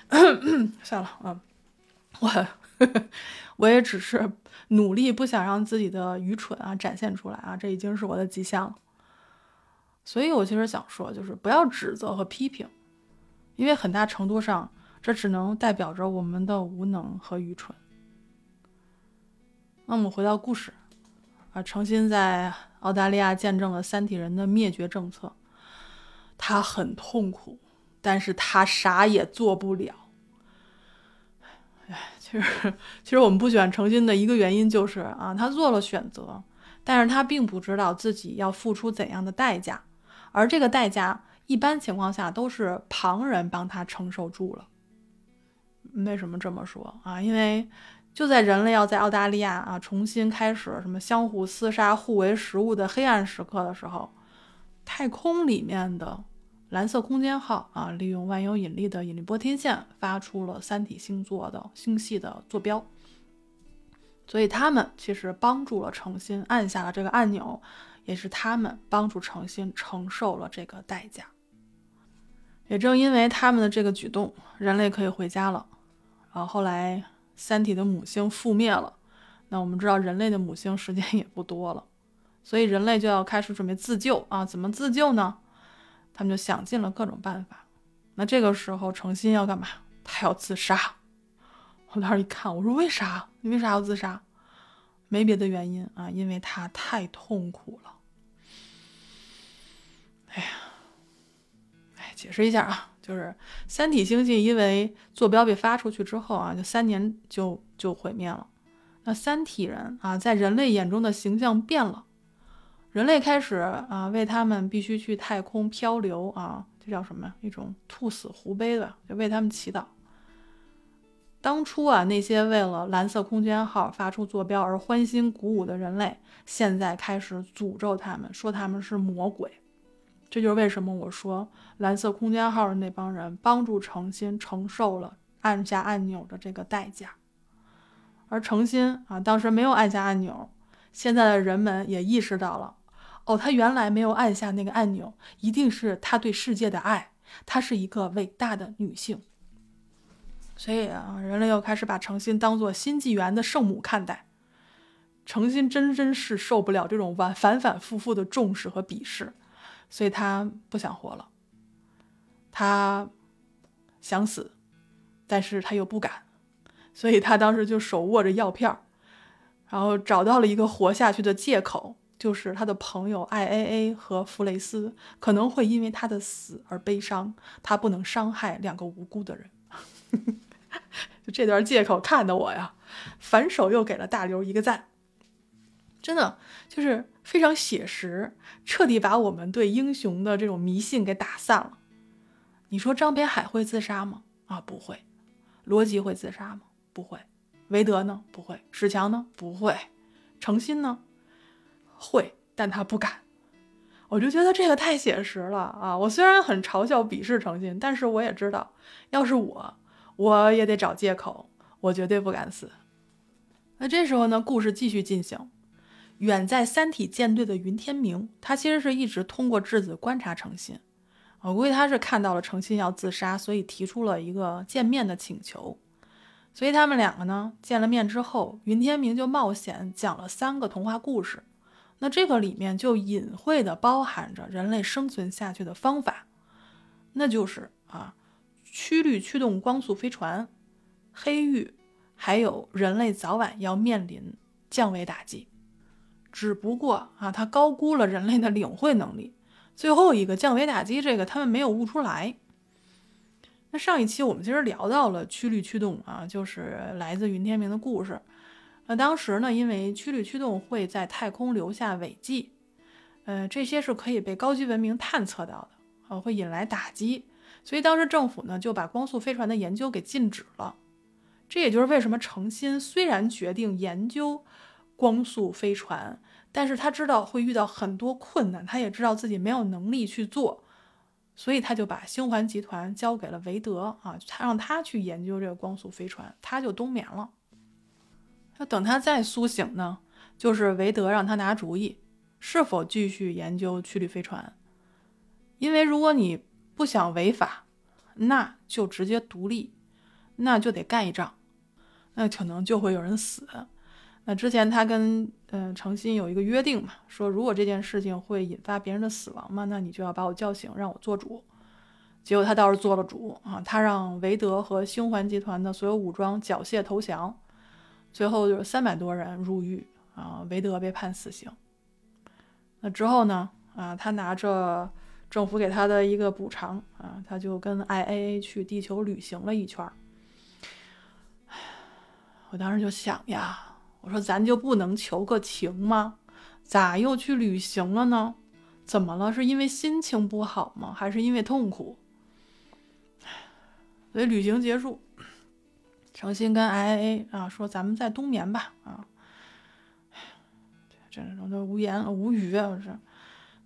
S1: 的，算了啊，我 我也只是努力，不想让自己的愚蠢啊展现出来啊，这已经是我的极限了。所以我其实想说，就是不要指责和批评，因为很大程度上，这只能代表着我们的无能和愚蠢。那我们回到故事啊，诚心在澳大利亚见证了三体人的灭绝政策。他很痛苦，但是他啥也做不了。哎，其实，其实我们不选诚心的一个原因就是啊，他做了选择，但是他并不知道自己要付出怎样的代价，而这个代价一般情况下都是旁人帮他承受住了。为什么这么说啊？因为就在人类要在澳大利亚啊重新开始什么相互厮杀、互为食物的黑暗时刻的时候，太空里面的。蓝色空间号啊，利用万有引力的引力波天线发出了三体星座的星系的坐标，所以他们其实帮助了诚心按下了这个按钮，也是他们帮助诚心承受了这个代价。也正因为他们的这个举动，人类可以回家了。然后后来三体的母星覆灭了，那我们知道人类的母星时间也不多了，所以人类就要开始准备自救啊？怎么自救呢？他们就想尽了各种办法，那这个时候程心要干嘛？他要自杀。我当时一看，我说为啥？你为啥要自杀？没别的原因啊，因为他太痛苦了。哎呀，哎，解释一下啊，就是三体星系因为坐标被发出去之后啊，就三年就就毁灭了。那三体人啊，在人类眼中的形象变了。人类开始啊，为他们必须去太空漂流啊，这叫什么？一种兔死狐悲的，就为他们祈祷。当初啊，那些为了蓝色空间号发出坐标而欢欣鼓舞的人类，现在开始诅咒他们，说他们是魔鬼。这就是为什么我说蓝色空间号的那帮人帮助诚心承受了按下按钮的这个代价，而诚心啊，当时没有按下按钮，现在的人们也意识到了。哦，他原来没有按下那个按钮，一定是他对世界的爱。她是一个伟大的女性，所以啊，人类又开始把诚心当做新纪元的圣母看待。诚心真真是受不了这种反反反复复的重视和鄙视，所以他不想活了。他想死，但是他又不敢，所以他当时就手握着药片然后找到了一个活下去的借口。就是他的朋友 I A A 和弗雷斯可能会因为他的死而悲伤，他不能伤害两个无辜的人。就这段借口看的我呀，反手又给了大刘一个赞。真的就是非常写实，彻底把我们对英雄的这种迷信给打散了。你说张北海会自杀吗？啊，不会。罗辑会自杀吗？不会。韦德呢？不会。史强呢？不会。程心呢？会，但他不敢。我就觉得这个太写实了啊！我虽然很嘲笑、鄙视程心，但是我也知道，要是我，我也得找借口，我绝对不敢死。那这时候呢，故事继续进行。远在三体舰队的云天明，他其实是一直通过质子观察程心。我估计他是看到了程心要自杀，所以提出了一个见面的请求。所以他们两个呢见了面之后，云天明就冒险讲了三个童话故事。那这个里面就隐晦的包含着人类生存下去的方法，那就是啊，曲率驱动光速飞船、黑域，还有人类早晚要面临降维打击。只不过啊，他高估了人类的领会能力。最后一个降维打击，这个他们没有悟出来。那上一期我们其实聊到了曲率驱动啊，就是来自云天明的故事。那当时呢，因为曲率驱动会在太空留下尾迹，呃，这些是可以被高级文明探测到的，呃，会引来打击。所以当时政府呢就把光速飞船的研究给禁止了。这也就是为什么诚心虽然决定研究。光速飞船，但是他知道会遇到很多困难，他也知道自己没有能力去做，所以他就把星环集团交给了韦德啊，他让他去研究这个光速飞船，他就冬眠了。那等他再苏醒呢，就是韦德让他拿主意，是否继续研究曲率飞船，因为如果你不想违法，那就直接独立，那就得干一仗，那可能就会有人死。那之前他跟嗯程心有一个约定嘛，说如果这件事情会引发别人的死亡嘛，那你就要把我叫醒，让我做主。结果他倒是做了主啊，他让韦德和星环集团的所有武装缴械投降，最后就是三百多人入狱啊，韦德被判死刑。那之后呢啊，他拿着政府给他的一个补偿啊，他就跟 I A A 去地球旅行了一圈儿。我当时就想呀。我说咱就不能求个情吗？咋又去旅行了呢？怎么了？是因为心情不好吗？还是因为痛苦？所以旅行结束，诚心跟 I A A 啊说咱们再冬眠吧啊！这种都无言无语啊！我是。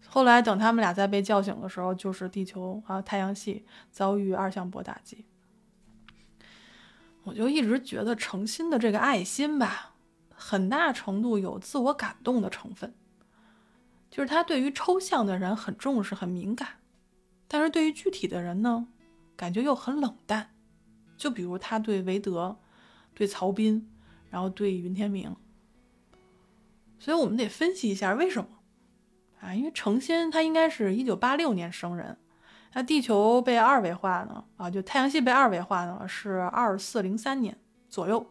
S1: 后来等他们俩再被叫醒的时候，就是地球啊太阳系遭遇二向箔打击。我就一直觉得诚心的这个爱心吧。很大程度有自我感动的成分，就是他对于抽象的人很重视、很敏感，但是对于具体的人呢，感觉又很冷淡。就比如他对韦德、对曹彬，然后对云天明。所以我们得分析一下为什么啊？因为程心他应该是一九八六年生人，那地球被二维化呢？啊，就太阳系被二维化呢是二四零三年左右。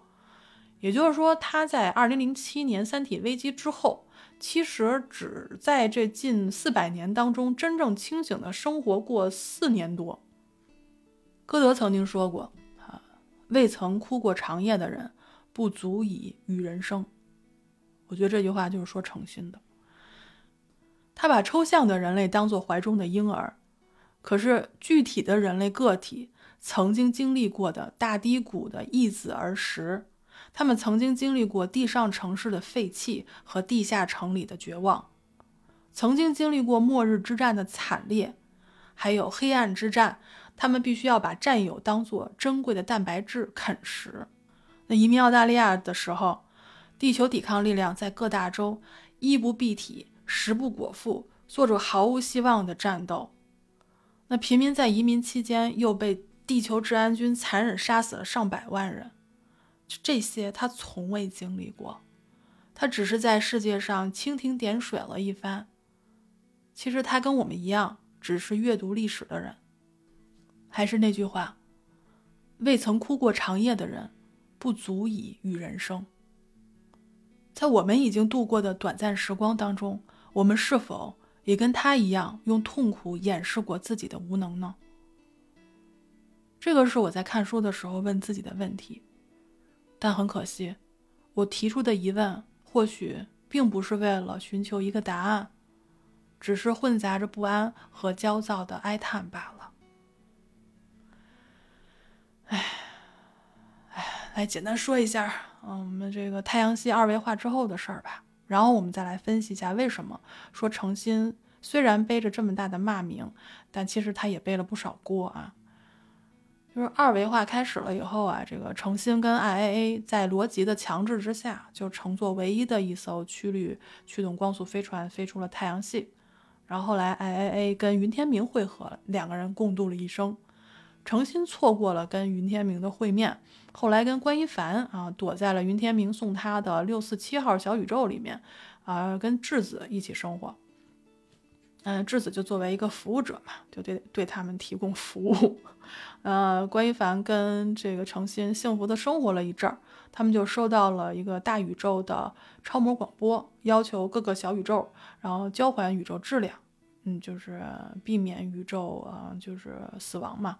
S1: 也就是说，他在二零零七年三体危机之后，其实只在这近四百年当中真正清醒的生活过四年多。歌德曾经说过：“，未曾哭过长夜的人，不足以与人生。”我觉得这句话就是说诚心的。他把抽象的人类当作怀中的婴儿，可是具体的人类个体曾经经历过的大低谷的易子而食。他们曾经经历过地上城市的废弃和地下城里的绝望，曾经经历过末日之战的惨烈，还有黑暗之战。他们必须要把战友当作珍贵的蛋白质啃食。那移民澳大利亚的时候，地球抵抗力量在各大洲衣不蔽体、食不果腹，做着毫无希望的战斗。那平民在移民期间又被地球治安军残忍杀死了上百万人。就这些他从未经历过，他只是在世界上蜻蜓点水了一番。其实他跟我们一样，只是阅读历史的人。还是那句话，未曾哭过长夜的人，不足以与人生。在我们已经度过的短暂时光当中，我们是否也跟他一样，用痛苦掩饰过自己的无能呢？这个是我在看书的时候问自己的问题。但很可惜，我提出的疑问或许并不是为了寻求一个答案，只是混杂着不安和焦躁的哀叹罢了。哎，哎，来简单说一下，嗯，我们这个太阳系二维化之后的事儿吧。然后我们再来分析一下，为什么说诚心虽然背着这么大的骂名，但其实他也背了不少锅啊。就是二维化开始了以后啊，这个诚心跟 IAA 在罗辑的强制之下，就乘坐唯一的一艘曲率驱动光速飞船飞出了太阳系。然后后来 IAA 跟云天明会合，两个人共度了一生。诚心错过了跟云天明的会面，后来跟关一凡啊躲在了云天明送他的六四七号小宇宙里面，啊跟质子一起生活。嗯，质子就作为一个服务者嘛，就对对他们提供服务。呃，关一凡跟这个诚心幸福的生活了一阵儿，他们就收到了一个大宇宙的超模广播，要求各个小宇宙，然后交还宇宙质量，嗯，就是避免宇宙啊，就是死亡嘛。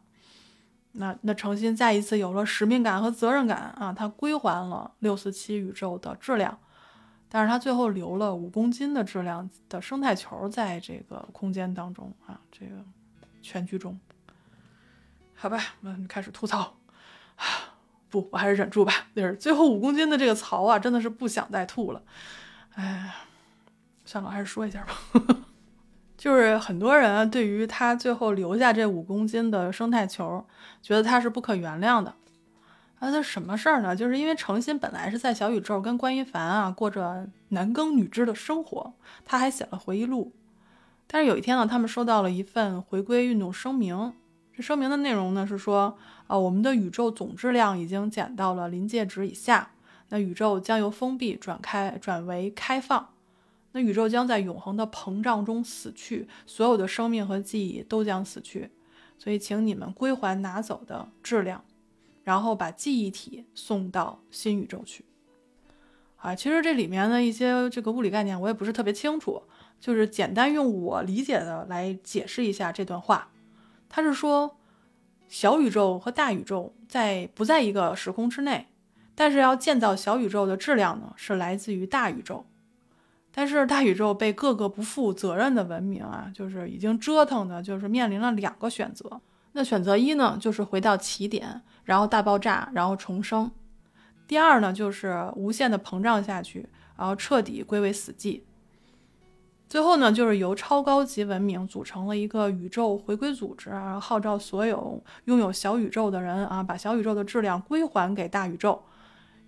S1: 那那诚心再一次有了使命感和责任感啊，他归还了六四七宇宙的质量。但是他最后留了五公斤的质量的生态球在这个空间当中啊，这个全剧终。好吧，我们开始吐槽。不，我还是忍住吧。就是最后五公斤的这个槽啊，真的是不想再吐了。哎，算了，还是说一下吧。就是很多人对于他最后留下这五公斤的生态球，觉得他是不可原谅的。那他什么事儿呢？就是因为诚心本来是在小宇宙跟关一凡啊过着男耕女织的生活，他还写了回忆录。但是有一天呢，他们收到了一份回归运动声明。这声明的内容呢是说，啊，我们的宇宙总质量已经减到了临界值以下，那宇宙将由封闭转开转为开放，那宇宙将在永恒的膨胀中死去，所有的生命和记忆都将死去。所以，请你们归还拿走的质量。然后把记忆体送到新宇宙去，啊，其实这里面的一些这个物理概念我也不是特别清楚，就是简单用我理解的来解释一下这段话。他是说，小宇宙和大宇宙在不在一个时空之内，但是要建造小宇宙的质量呢是来自于大宇宙，但是大宇宙被各个不负责任的文明啊，就是已经折腾的，就是面临了两个选择。那选择一呢，就是回到起点，然后大爆炸，然后重生；第二呢，就是无限的膨胀下去，然后彻底归为死寂。最后呢，就是由超高级文明组成了一个宇宙回归组织，然后号召所有拥有小宇宙的人啊，把小宇宙的质量归还给大宇宙，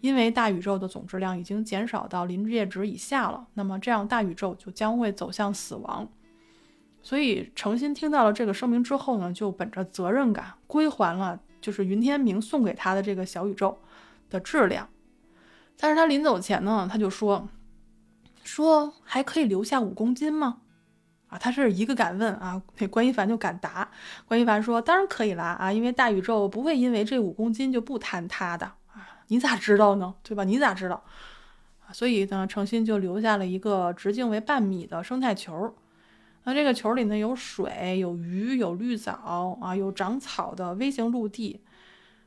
S1: 因为大宇宙的总质量已经减少到临界值以下了，那么这样大宇宙就将会走向死亡。所以，诚心听到了这个声明之后呢，就本着责任感归还了，就是云天明送给他的这个小宇宙的质量。但是他临走前呢，他就说，说还可以留下五公斤吗？啊，他是一个敢问啊，那关一凡就敢答。关一凡说，当然可以啦，啊，因为大宇宙不会因为这五公斤就不坍塌的，你咋知道呢？对吧？你咋知道？所以呢，诚心就留下了一个直径为半米的生态球。那这个球里呢，有水，有鱼，有绿藻啊，有长草的微型陆地，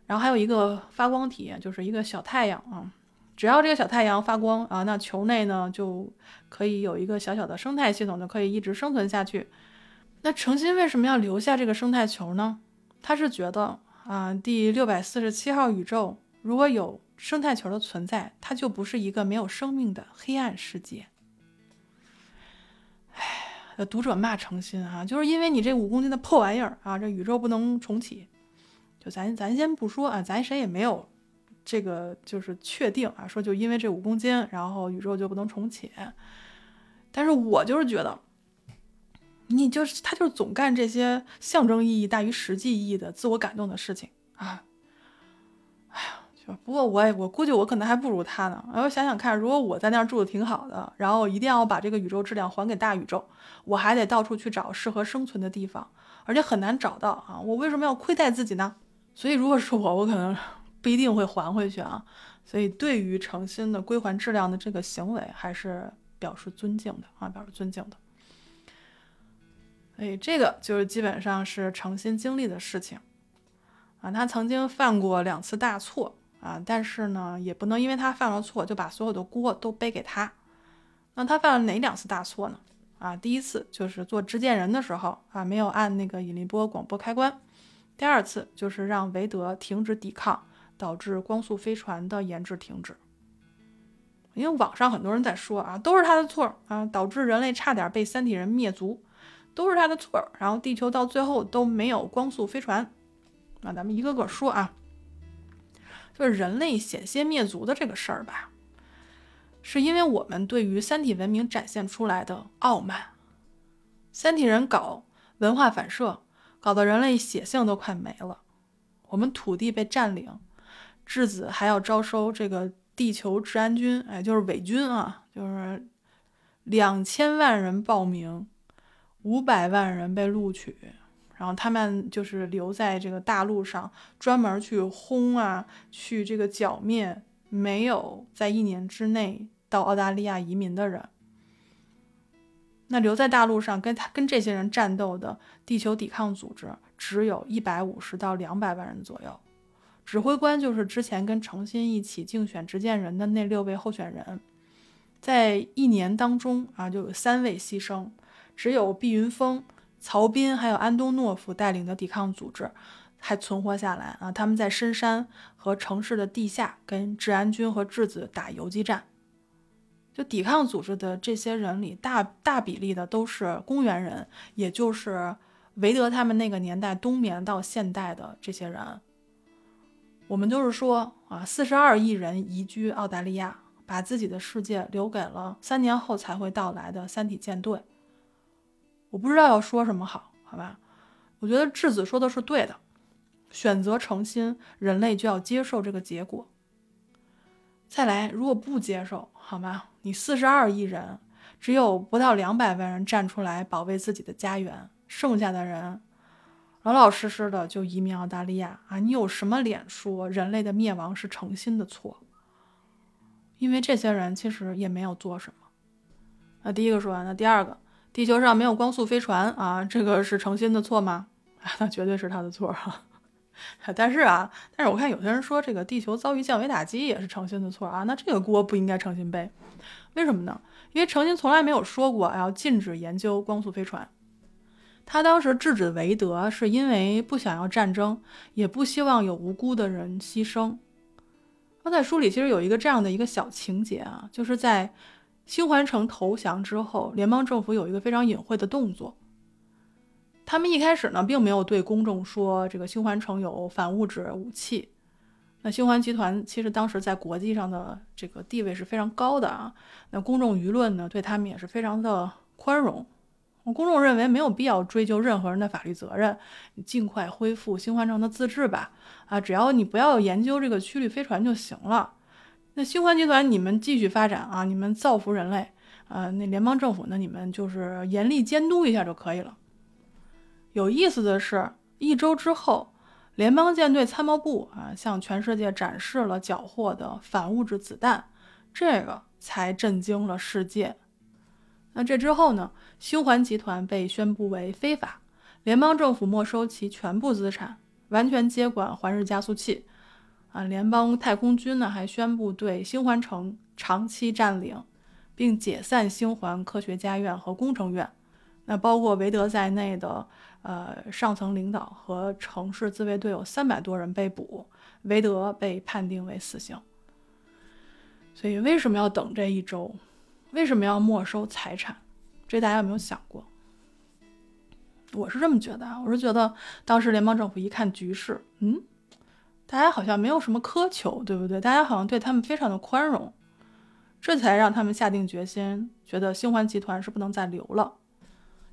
S1: 然后还有一个发光体，就是一个小太阳啊。只要这个小太阳发光啊，那球内呢就可以有一个小小的生态系统，就可以一直生存下去。那诚心为什么要留下这个生态球呢？他是觉得啊，第六百四十七号宇宙如果有生态球的存在，它就不是一个没有生命的黑暗世界。唉。读者骂诚心啊，就是因为你这五公斤的破玩意儿啊，这宇宙不能重启。就咱咱先不说啊，咱谁也没有这个就是确定啊，说就因为这五公斤，然后宇宙就不能重启。但是我就是觉得，你就是他就是总干这些象征意义大于实际意义的自我感动的事情啊。不过我也我估计我可能还不如他呢。然后想想看，如果我在那儿住的挺好的，然后一定要把这个宇宙质量还给大宇宙，我还得到处去找适合生存的地方，而且很难找到啊！我为什么要亏待自己呢？所以如果是我，我可能不一定会还回去啊。所以对于诚心的归还质量的这个行为，还是表示尊敬的啊，表示尊敬的。所以，这个就是基本上是诚心经历的事情啊。他曾经犯过两次大错啊，但是呢，也不能因为他犯了错就把所有的锅都背给他。那他犯了哪两次大错呢？啊，第一次就是做执剑人的时候啊，没有按那个引力波广播开关；第二次就是让韦德停止抵抗，导致光速飞船的研制停止。因为网上很多人在说啊，都是他的错啊，导致人类差点被三体人灭族。都是他的错，然后地球到最后都没有光速飞船。那咱们一个个说啊，就是人类险些灭族的这个事儿吧，是因为我们对于三体文明展现出来的傲慢。三体人搞文化反射，搞得人类血性都快没了。我们土地被占领，质子还要招收这个地球治安军，哎，就是伪军啊，就是两千万人报名。五百万人被录取，然后他们就是留在这个大陆上，专门去轰啊，去这个剿灭没有在一年之内到澳大利亚移民的人。那留在大陆上跟他跟这些人战斗的地球抵抗组织，只有一百五十到两百万人左右。指挥官就是之前跟程心一起竞选执剑人的那六位候选人，在一年当中啊，就有三位牺牲。只有毕云峰、曹斌还有安东诺夫带领的抵抗组织还存活下来啊！他们在深山和城市的地下跟治安军和质子打游击战。就抵抗组织的这些人里，大大比例的都是公园人，也就是韦德他们那个年代冬眠到现代的这些人。我们就是说啊，四十二亿人移居澳大利亚，把自己的世界留给了三年后才会到来的三体舰队。我不知道要说什么好，好吧？我觉得质子说的是对的，选择诚心，人类就要接受这个结果。再来，如果不接受，好吗？你四十二亿人，只有不到两百万人站出来保卫自己的家园，剩下的人老老实实的就移民澳大利亚啊！你有什么脸说人类的灭亡是诚心的错？因为这些人其实也没有做什么。那第一个说完，那第二个。地球上没有光速飞船啊，这个是诚心的错吗？啊，那绝对是他的错哈。但是啊，但是我看有些人说这个地球遭遇降维打击也是诚心的错啊，那这个锅不应该诚心背，为什么呢？因为诚心从来没有说过要禁止研究光速飞船。他当时制止韦德是因为不想要战争，也不希望有无辜的人牺牲。那在书里其实有一个这样的一个小情节啊，就是在。星环城投降之后，联邦政府有一个非常隐晦的动作。他们一开始呢，并没有对公众说这个星环城有反物质武器。那星环集团其实当时在国际上的这个地位是非常高的啊。那公众舆论呢，对他们也是非常的宽容。公众认为没有必要追究任何人的法律责任，尽快恢复星环城的自治吧。啊，只要你不要研究这个曲率飞船就行了。那星环集团，你们继续发展啊！你们造福人类，呃，那联邦政府呢？你们就是严厉监督一下就可以了。有意思的是，一周之后，联邦舰队参谋部啊，向全世界展示了缴获的反物质子弹，这个才震惊了世界。那这之后呢？星环集团被宣布为非法，联邦政府没收其全部资产，完全接管环日加速器。啊，联邦太空军呢还宣布对星环城长期占领，并解散星环科学家院和工程院。那包括韦德在内的呃上层领导和城市自卫队有三百多人被捕，韦德被判定为死刑。所以为什么要等这一周？为什么要没收财产？这大家有没有想过？我是这么觉得啊，我是觉得当时联邦政府一看局势，嗯。大家好像没有什么苛求，对不对？大家好像对他们非常的宽容，这才让他们下定决心，觉得星环集团是不能再留了。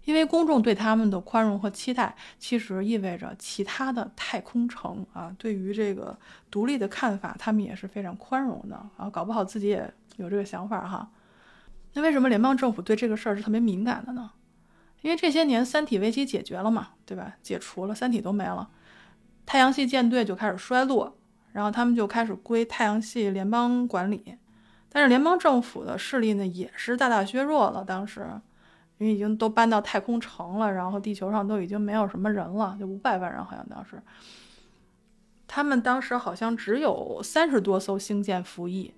S1: 因为公众对他们的宽容和期待，其实意味着其他的太空城啊，对于这个独立的看法，他们也是非常宽容的啊。搞不好自己也有这个想法哈。那为什么联邦政府对这个事儿是特别敏感的呢？因为这些年三体危机解决了嘛，对吧？解除了，三体都没了。太阳系舰队就开始衰落，然后他们就开始归太阳系联邦管理。但是联邦政府的势力呢，也是大大削弱了。当时，因为已经都搬到太空城了，然后地球上都已经没有什么人了，就五百万人，好像当时，他们当时好像只有三十多艘星舰服役。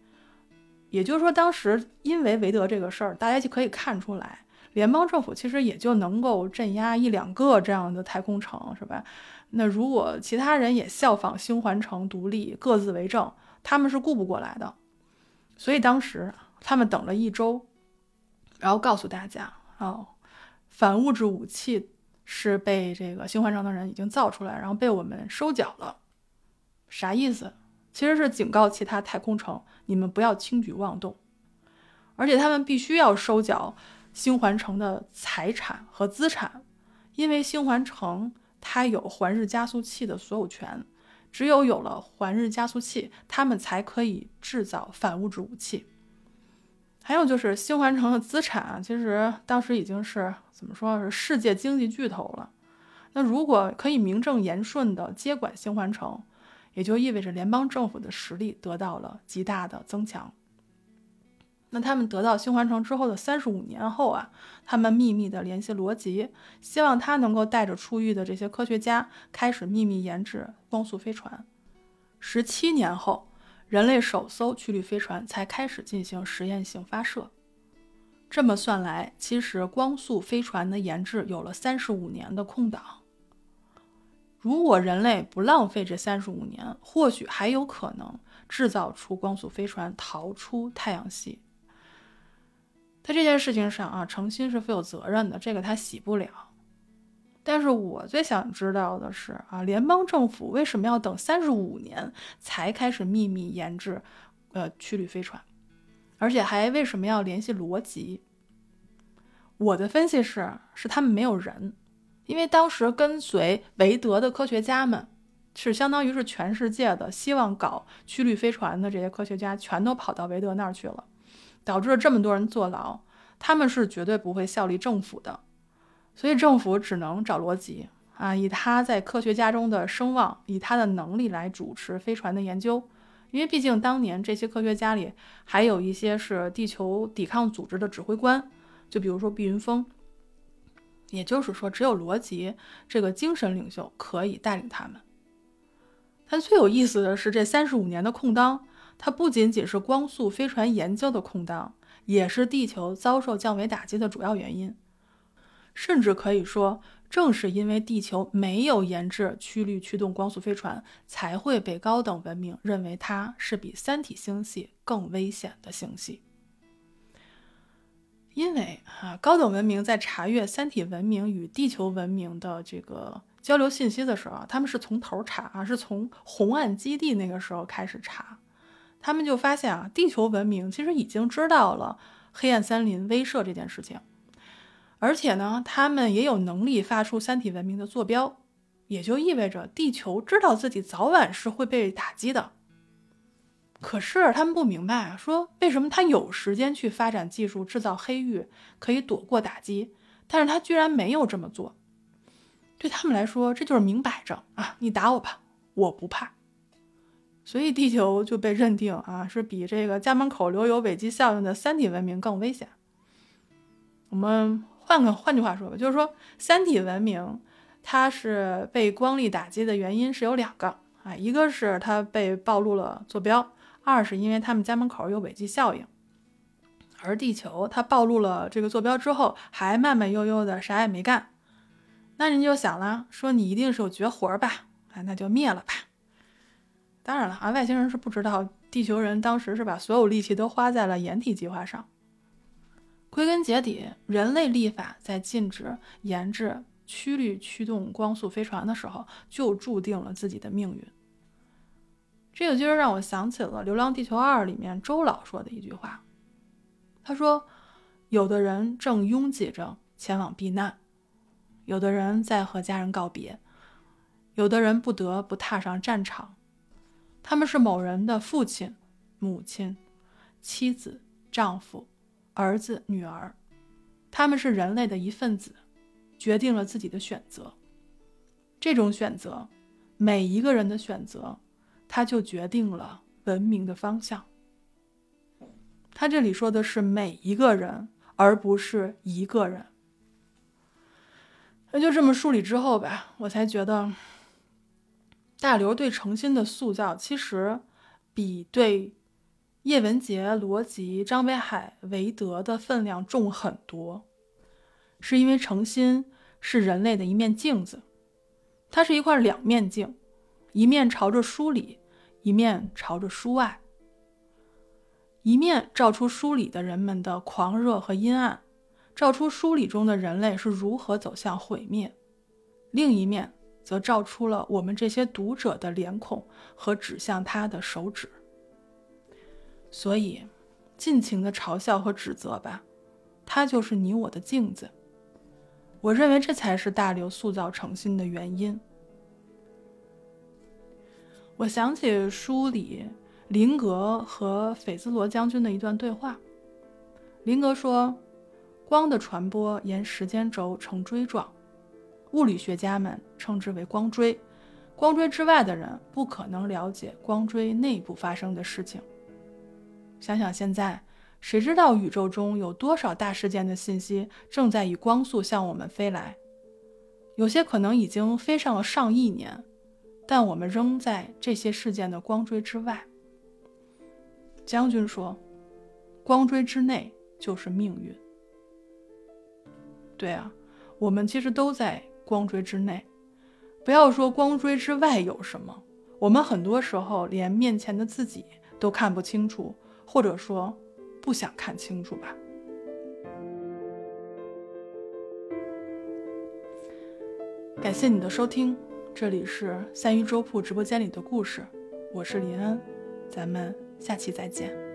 S1: 也就是说，当时因为韦德这个事儿，大家就可以看出来，联邦政府其实也就能够镇压一两个这样的太空城，是吧？那如果其他人也效仿星环城独立，各自为政，他们是顾不过来的。所以当时他们等了一周，然后告诉大家，哦，反物质武器是被这个星环城的人已经造出来，然后被我们收缴了。啥意思？其实是警告其他太空城，你们不要轻举妄动，而且他们必须要收缴星环城的财产和资产，因为星环城它有环日加速器的所有权，只有有了环日加速器，他们才可以制造反物质武器。还有就是星环城的资产，其实当时已经是怎么说是世界经济巨头了。那如果可以名正言顺地接管星环城，也就意味着联邦政府的实力得到了极大的增强。那他们得到星环城之后的三十五年后啊，他们秘密的联系罗辑，希望他能够带着出狱的这些科学家开始秘密研制光速飞船。十七年后，人类首艘曲率飞船才开始进行实验性发射。这么算来，其实光速飞船的研制有了三十五年的空档。如果人类不浪费这三十五年，或许还有可能制造出光速飞船逃出太阳系。在这件事情上啊，诚心是负有责任的，这个他洗不了。但是我最想知道的是啊，联邦政府为什么要等三十五年才开始秘密研制呃曲率飞船，而且还为什么要联系罗辑？我的分析是，是他们没有人。因为当时跟随韦德的科学家们，是相当于是全世界的希望搞曲率飞船的这些科学家，全都跑到韦德那儿去了，导致了这么多人坐牢。他们是绝对不会效力政府的，所以政府只能找罗辑啊，以他在科学家中的声望，以他的能力来主持飞船的研究。因为毕竟当年这些科学家里还有一些是地球抵抗组织的指挥官，就比如说毕云峰。也就是说，只有罗辑这个精神领袖可以带领他们。但最有意思的是，这三十五年的空档，它不仅仅是光速飞船研究的空档，也是地球遭受降维打击的主要原因。甚至可以说，正是因为地球没有研制曲率驱动光速飞船，才会被高等文明认为它是比三体星系更危险的星系。因为啊，高等文明在查阅三体文明与地球文明的这个交流信息的时候，他们是从头查啊，是从红岸基地那个时候开始查，他们就发现啊，地球文明其实已经知道了黑暗森林威慑这件事情，而且呢，他们也有能力发出三体文明的坐标，也就意味着地球知道自己早晚是会被打击的。可是他们不明白啊，说为什么他有时间去发展技术制造黑域，可以躲过打击，但是他居然没有这么做。对他们来说，这就是明摆着啊，你打我吧，我不怕。所以地球就被认定啊，是比这个家门口留有尾迹效应的三体文明更危险。我们换个换句话说吧，就是说三体文明它是被光力打击的原因是有两个啊，一个是它被暴露了坐标。二是因为他们家门口有尾迹效应，而地球它暴露了这个坐标之后，还慢慢悠悠的啥也没干，那人就想了，说你一定是有绝活吧？啊，那就灭了吧。当然了啊，外星人是不知道地球人当时是把所有力气都花在了掩体计划上。归根结底，人类立法在禁止研制曲率驱动光速飞船的时候，就注定了自己的命运。这个其实让我想起了《流浪地球二》里面周老说的一句话，他说：“有的人正拥挤着前往避难，有的人在和家人告别，有的人不得不踏上战场。他们是某人的父亲、母亲、妻子、丈夫、儿子、女儿，他们是人类的一份子，决定了自己的选择。这种选择，每一个人的选择。”他就决定了文明的方向。他这里说的是每一个人，而不是一个人。那就这么梳理之后吧，我才觉得大刘对程心的塑造，其实比对叶文洁、罗辑、张北海、韦德的分量重很多。是因为程心是人类的一面镜子，它是一块两面镜，一面朝着书里，一面朝着书外。一面照出书里的人们的狂热和阴暗，照出书里中的人类是如何走向毁灭；另一面则照出了我们这些读者的脸孔和指向他的手指。所以，尽情的嘲笑和指责吧，他就是你我的镜子。我认为这才是大刘塑造诚心的原因。我想起书里。林格和斐兹罗将军的一段对话。林格说：“光的传播沿时间轴呈锥状，物理学家们称之为光锥。光锥之外的人不可能了解光锥内部发生的事情。想想现在，谁知道宇宙中有多少大事件的信息正在以光速向我们飞来？有些可能已经飞上了上亿年，但我们仍在这些事件的光锥之外。”将军说：“光锥之内就是命运。”对啊，我们其实都在光锥之内。不要说光锥之外有什么，我们很多时候连面前的自己都看不清楚，或者说不想看清楚吧。感谢你的收听，这里是三鱼粥铺直播间里的故事，我是林恩，咱们。下期再见。